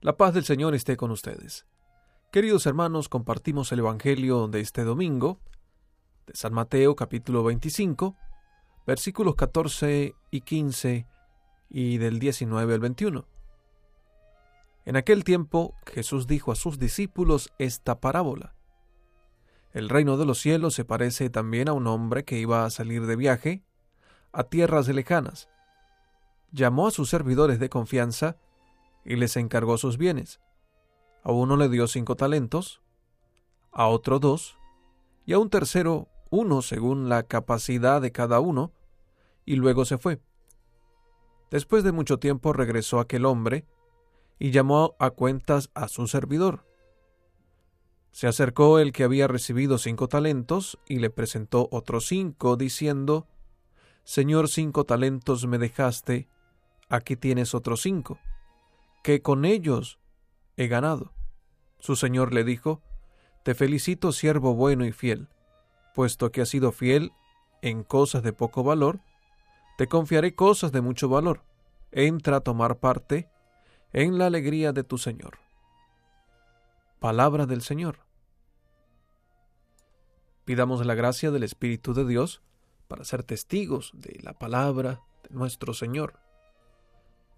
La paz del Señor esté con ustedes. Queridos hermanos, compartimos el Evangelio de este domingo, de San Mateo capítulo 25, versículos 14 y 15 y del 19 al 21. En aquel tiempo Jesús dijo a sus discípulos esta parábola. El reino de los cielos se parece también a un hombre que iba a salir de viaje a tierras lejanas. Llamó a sus servidores de confianza y les encargó sus bienes. A uno le dio cinco talentos, a otro dos, y a un tercero uno según la capacidad de cada uno, y luego se fue. Después de mucho tiempo regresó aquel hombre, y llamó a cuentas a su servidor. Se acercó el que había recibido cinco talentos, y le presentó otros cinco, diciendo, Señor, cinco talentos me dejaste, aquí tienes otros cinco que con ellos he ganado. Su señor le dijo, Te felicito, siervo bueno y fiel, puesto que has sido fiel en cosas de poco valor, te confiaré cosas de mucho valor. Entra a tomar parte en la alegría de tu Señor. Palabra del Señor. Pidamos la gracia del Espíritu de Dios para ser testigos de la palabra de nuestro Señor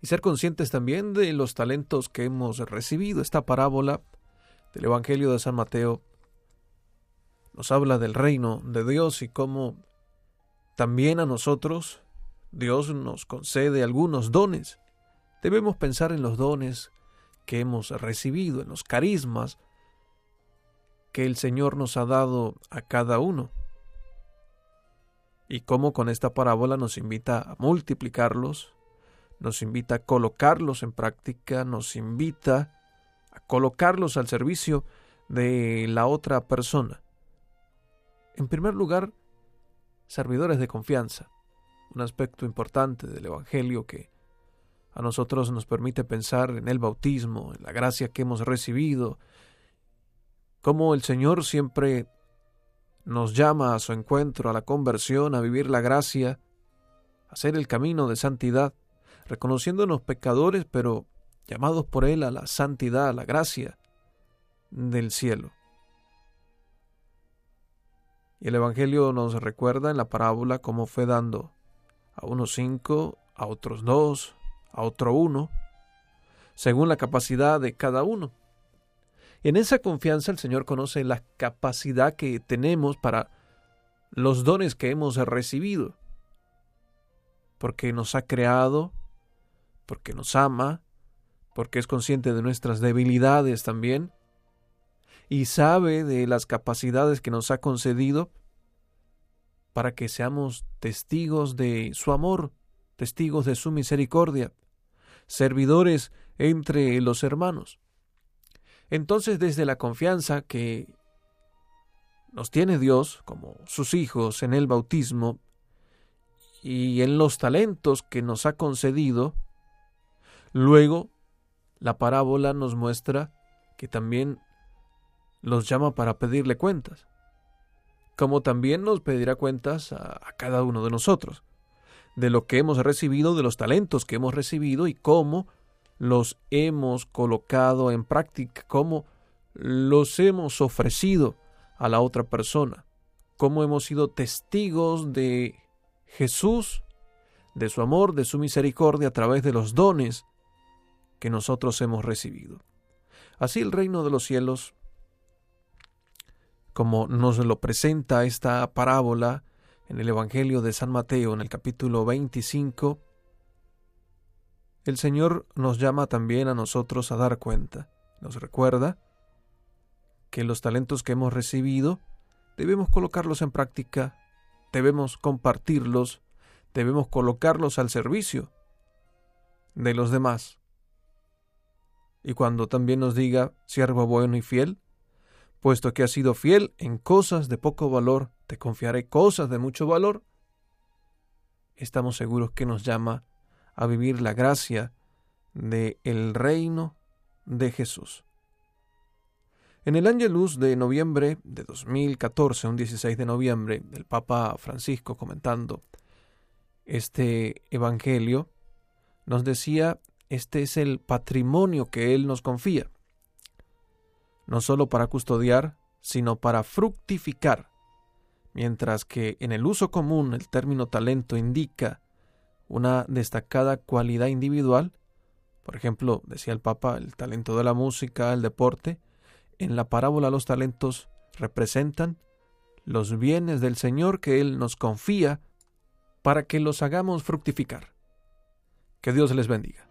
y ser conscientes también de los talentos que hemos recibido. Esta parábola del Evangelio de San Mateo nos habla del reino de Dios y cómo también a nosotros Dios nos concede algunos dones. Debemos pensar en los dones que hemos recibido, en los carismas que el Señor nos ha dado a cada uno. Y cómo con esta parábola nos invita a multiplicarlos, nos invita a colocarlos en práctica, nos invita a colocarlos al servicio de la otra persona. En primer lugar, servidores de confianza, un aspecto importante del Evangelio que a nosotros nos permite pensar en el bautismo, en la gracia que hemos recibido, cómo el Señor siempre nos llama a su encuentro, a la conversión, a vivir la gracia, a hacer el camino de santidad reconociéndonos pecadores, pero llamados por Él a la santidad, a la gracia del cielo. Y el Evangelio nos recuerda en la parábola cómo fue dando a unos cinco, a otros dos, a otro uno, según la capacidad de cada uno. En esa confianza el Señor conoce la capacidad que tenemos para los dones que hemos recibido, porque nos ha creado porque nos ama, porque es consciente de nuestras debilidades también, y sabe de las capacidades que nos ha concedido para que seamos testigos de su amor, testigos de su misericordia, servidores entre los hermanos. Entonces, desde la confianza que nos tiene Dios como sus hijos en el bautismo y en los talentos que nos ha concedido, Luego, la parábola nos muestra que también los llama para pedirle cuentas, como también nos pedirá cuentas a, cada uno de nosotros, de lo que hemos recibido, de los talentos que hemos recibido y cómo los hemos colocado en práctica, cómo los hemos ofrecido a la otra persona, cómo hemos sido testigos de Jesús, de su amor, de su misericordia a través de los dones que nosotros hemos recibido. Así el reino de los cielos, como nos lo presenta esta parábola en el Evangelio de San Mateo en el capítulo 25, el Señor nos llama también a nosotros a dar cuenta. Nos recuerda que los talentos que hemos recibido debemos colocarlos en práctica, debemos compartirlos, debemos colocarlos al servicio de los demás y cuando también nos diga, siervo bueno y fiel, puesto que has sido fiel en cosas de poco valor, te confiaré cosas de mucho valor, estamos seguros que nos llama a vivir la gracia de el reino de Jesús. En el Angelus de noviembre de 2014, un 16 de noviembre, el Papa Francisco comentando este Evangelio, nos decía este es el patrimonio que Él nos confía, no solo para custodiar, sino para fructificar, mientras que en el uso común el término talento indica una destacada cualidad individual, por ejemplo, decía el Papa, el talento de la música, el deporte, en la parábola los talentos representan los bienes del Señor que Él nos confía para que los hagamos fructificar. Que Dios les bendiga.